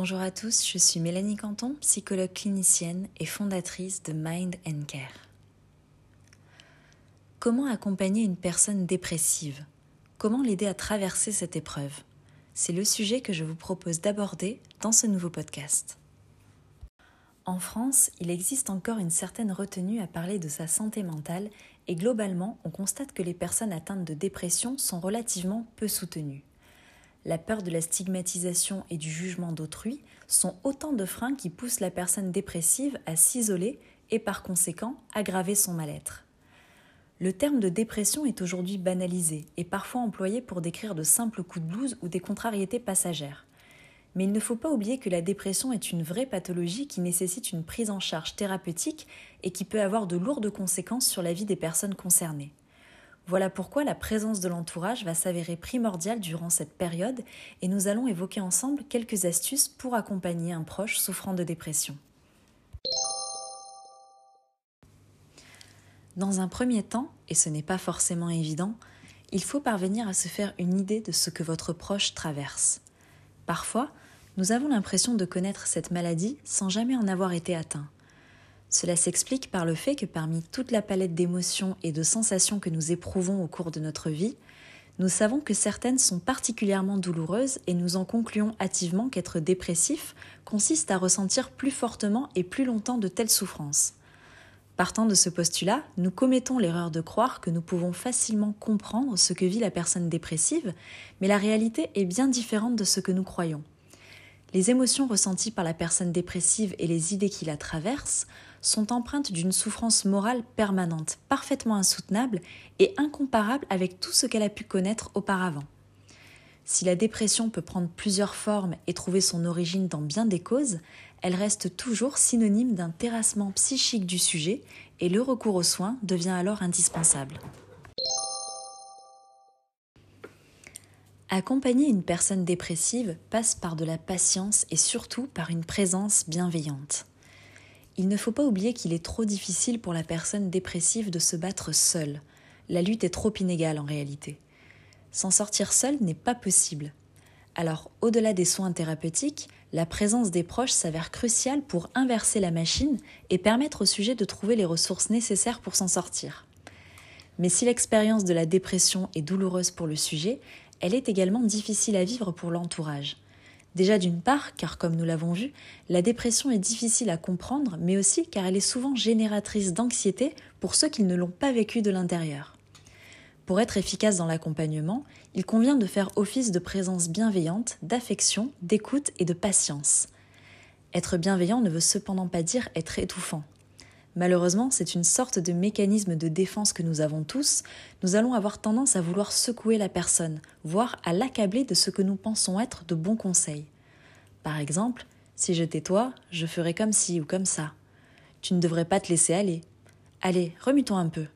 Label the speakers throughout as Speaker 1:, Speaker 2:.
Speaker 1: Bonjour à tous, je suis Mélanie Canton, psychologue clinicienne et fondatrice de Mind and Care. Comment accompagner une personne dépressive? Comment l'aider à traverser cette épreuve? C'est le sujet que je vous propose d'aborder dans ce nouveau podcast. En France, il existe encore une certaine retenue à parler de sa santé mentale et globalement, on constate que les personnes atteintes de dépression sont relativement peu soutenues la peur de la stigmatisation et du jugement d'autrui sont autant de freins qui poussent la personne dépressive à s'isoler et par conséquent aggraver son mal-être. Le terme de dépression est aujourd'hui banalisé et parfois employé pour décrire de simples coups de blues ou des contrariétés passagères. Mais il ne faut pas oublier que la dépression est une vraie pathologie qui nécessite une prise en charge thérapeutique et qui peut avoir de lourdes conséquences sur la vie des personnes concernées. Voilà pourquoi la présence de l'entourage va s'avérer primordiale durant cette période et nous allons évoquer ensemble quelques astuces pour accompagner un proche souffrant de dépression. Dans un premier temps, et ce n'est pas forcément évident, il faut parvenir à se faire une idée de ce que votre proche traverse. Parfois, nous avons l'impression de connaître cette maladie sans jamais en avoir été atteint. Cela s'explique par le fait que parmi toute la palette d'émotions et de sensations que nous éprouvons au cours de notre vie, nous savons que certaines sont particulièrement douloureuses et nous en concluons hâtivement qu'être dépressif consiste à ressentir plus fortement et plus longtemps de telles souffrances. Partant de ce postulat, nous commettons l'erreur de croire que nous pouvons facilement comprendre ce que vit la personne dépressive, mais la réalité est bien différente de ce que nous croyons. Les émotions ressenties par la personne dépressive et les idées qui la traversent sont empreintes d'une souffrance morale permanente, parfaitement insoutenable et incomparable avec tout ce qu'elle a pu connaître auparavant. Si la dépression peut prendre plusieurs formes et trouver son origine dans bien des causes, elle reste toujours synonyme d'un terrassement psychique du sujet et le recours aux soins devient alors indispensable. Accompagner une personne dépressive passe par de la patience et surtout par une présence bienveillante. Il ne faut pas oublier qu'il est trop difficile pour la personne dépressive de se battre seule. La lutte est trop inégale en réalité. S'en sortir seul n'est pas possible. Alors, au-delà des soins thérapeutiques, la présence des proches s'avère cruciale pour inverser la machine et permettre au sujet de trouver les ressources nécessaires pour s'en sortir. Mais si l'expérience de la dépression est douloureuse pour le sujet, elle est également difficile à vivre pour l'entourage. Déjà d'une part, car comme nous l'avons vu, la dépression est difficile à comprendre, mais aussi car elle est souvent génératrice d'anxiété pour ceux qui ne l'ont pas vécue de l'intérieur. Pour être efficace dans l'accompagnement, il convient de faire office de présence bienveillante, d'affection, d'écoute et de patience. Être bienveillant ne veut cependant pas dire être étouffant. Malheureusement, c'est une sorte de mécanisme de défense que nous avons tous. Nous allons avoir tendance à vouloir secouer la personne, voire à l'accabler de ce que nous pensons être de bons conseils. Par exemple, si je toi, je ferai comme ci ou comme ça. Tu ne devrais pas te laisser aller. Allez, remue-toi un peu.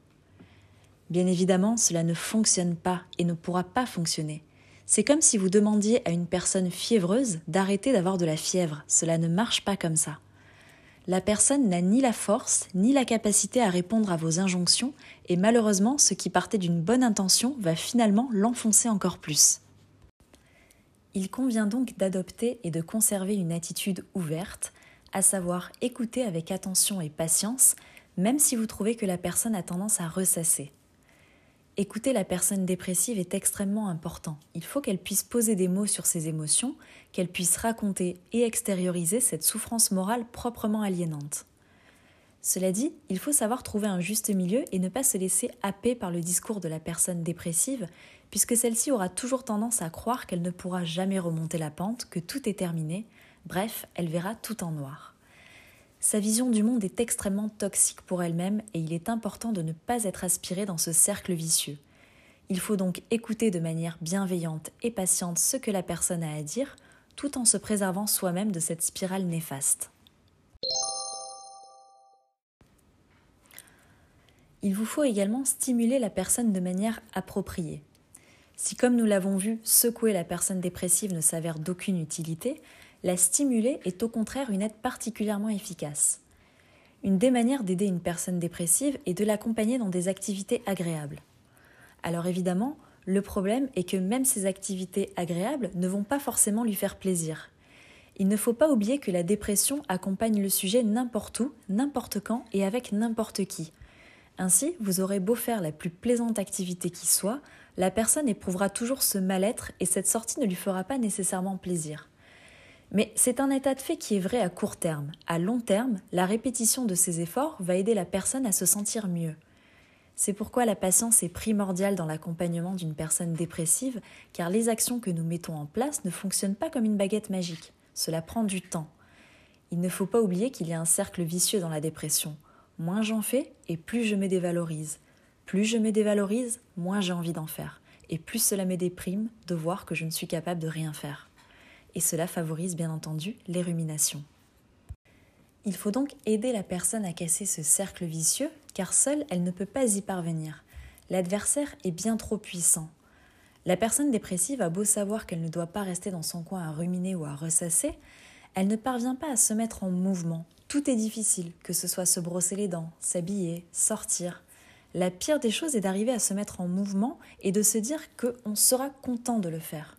Speaker 1: Bien évidemment, cela ne fonctionne pas et ne pourra pas fonctionner. C'est comme si vous demandiez à une personne fiévreuse d'arrêter d'avoir de la fièvre. Cela ne marche pas comme ça la personne n'a ni la force ni la capacité à répondre à vos injonctions et malheureusement ce qui partait d'une bonne intention va finalement l'enfoncer encore plus. Il convient donc d'adopter et de conserver une attitude ouverte, à savoir écouter avec attention et patience, même si vous trouvez que la personne a tendance à ressasser. Écouter la personne dépressive est extrêmement important. Il faut qu'elle puisse poser des mots sur ses émotions, qu'elle puisse raconter et extérioriser cette souffrance morale proprement aliénante. Cela dit, il faut savoir trouver un juste milieu et ne pas se laisser happer par le discours de la personne dépressive, puisque celle-ci aura toujours tendance à croire qu'elle ne pourra jamais remonter la pente, que tout est terminé, bref, elle verra tout en noir. Sa vision du monde est extrêmement toxique pour elle-même et il est important de ne pas être aspiré dans ce cercle vicieux. Il faut donc écouter de manière bienveillante et patiente ce que la personne a à dire, tout en se préservant soi-même de cette spirale néfaste. Il vous faut également stimuler la personne de manière appropriée. Si, comme nous l'avons vu, secouer la personne dépressive ne s'avère d'aucune utilité, la stimuler est au contraire une aide particulièrement efficace. Une des manières d'aider une personne dépressive est de l'accompagner dans des activités agréables. Alors évidemment, le problème est que même ces activités agréables ne vont pas forcément lui faire plaisir. Il ne faut pas oublier que la dépression accompagne le sujet n'importe où, n'importe quand et avec n'importe qui. Ainsi, vous aurez beau faire la plus plaisante activité qui soit, la personne éprouvera toujours ce mal-être et cette sortie ne lui fera pas nécessairement plaisir. Mais c'est un état de fait qui est vrai à court terme. À long terme, la répétition de ces efforts va aider la personne à se sentir mieux. C'est pourquoi la patience est primordiale dans l'accompagnement d'une personne dépressive, car les actions que nous mettons en place ne fonctionnent pas comme une baguette magique. Cela prend du temps. Il ne faut pas oublier qu'il y a un cercle vicieux dans la dépression. Moins j'en fais et plus je me dévalorise. Plus je me dévalorise, moins j'ai envie d'en faire. Et plus cela me déprime de voir que je ne suis capable de rien faire. Et cela favorise bien entendu les ruminations. Il faut donc aider la personne à casser ce cercle vicieux, car seule elle ne peut pas y parvenir. L'adversaire est bien trop puissant. La personne dépressive a beau savoir qu'elle ne doit pas rester dans son coin à ruminer ou à ressasser, elle ne parvient pas à se mettre en mouvement. Tout est difficile, que ce soit se brosser les dents, s'habiller, sortir, la pire des choses est d'arriver à se mettre en mouvement et de se dire qu'on sera content de le faire.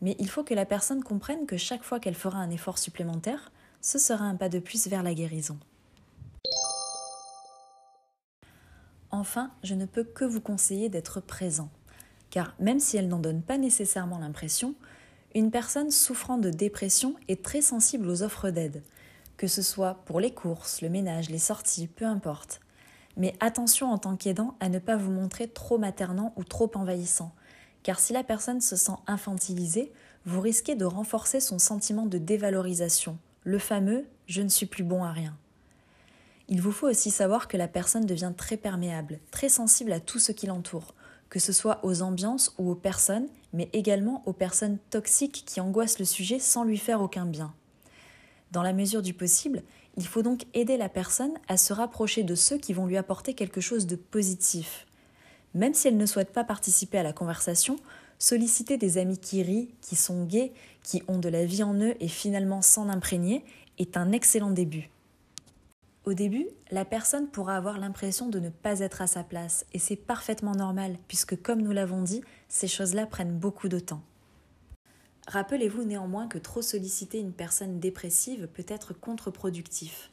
Speaker 1: Mais il faut que la personne comprenne que chaque fois qu'elle fera un effort supplémentaire, ce sera un pas de plus vers la guérison. Enfin, je ne peux que vous conseiller d'être présent, car même si elle n'en donne pas nécessairement l'impression, une personne souffrant de dépression est très sensible aux offres d'aide, que ce soit pour les courses, le ménage, les sorties, peu importe. Mais attention en tant qu'aidant à ne pas vous montrer trop maternant ou trop envahissant, car si la personne se sent infantilisée, vous risquez de renforcer son sentiment de dévalorisation, le fameux je ne suis plus bon à rien. Il vous faut aussi savoir que la personne devient très perméable, très sensible à tout ce qui l'entoure, que ce soit aux ambiances ou aux personnes, mais également aux personnes toxiques qui angoissent le sujet sans lui faire aucun bien. Dans la mesure du possible, il faut donc aider la personne à se rapprocher de ceux qui vont lui apporter quelque chose de positif. Même si elle ne souhaite pas participer à la conversation, solliciter des amis qui rient, qui sont gais, qui ont de la vie en eux et finalement s'en imprégner est un excellent début. Au début, la personne pourra avoir l'impression de ne pas être à sa place, et c'est parfaitement normal, puisque comme nous l'avons dit, ces choses-là prennent beaucoup de temps. Rappelez-vous néanmoins que trop solliciter une personne dépressive peut être contre-productif.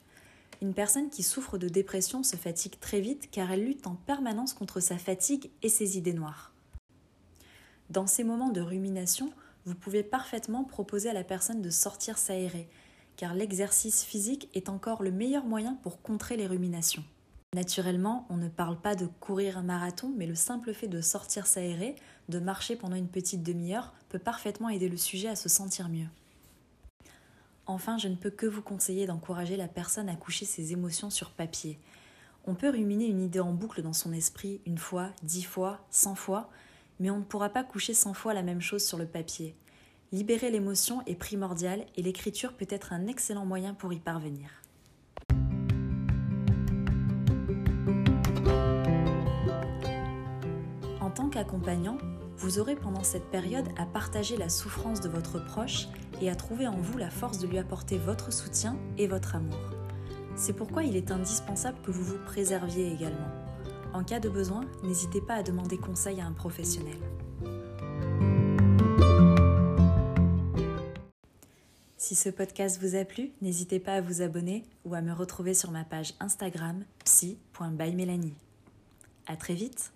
Speaker 1: Une personne qui souffre de dépression se fatigue très vite car elle lutte en permanence contre sa fatigue et ses idées noires. Dans ces moments de rumination, vous pouvez parfaitement proposer à la personne de sortir s'aérer, car l'exercice physique est encore le meilleur moyen pour contrer les ruminations. Naturellement, on ne parle pas de courir un marathon, mais le simple fait de sortir s'aérer, de marcher pendant une petite demi-heure, peut parfaitement aider le sujet à se sentir mieux. Enfin, je ne peux que vous conseiller d'encourager la personne à coucher ses émotions sur papier. On peut ruminer une idée en boucle dans son esprit une fois, dix fois, cent fois, mais on ne pourra pas coucher cent fois la même chose sur le papier. Libérer l'émotion est primordial et l'écriture peut être un excellent moyen pour y parvenir. accompagnant, vous aurez pendant cette période à partager la souffrance de votre proche et à trouver en vous la force de lui apporter votre soutien et votre amour. C'est pourquoi il est indispensable que vous vous préserviez également. En cas de besoin, n'hésitez pas à demander conseil à un professionnel. Si ce podcast vous a plu, n'hésitez pas à vous abonner ou à me retrouver sur ma page Instagram psy.bymélanie. À très vite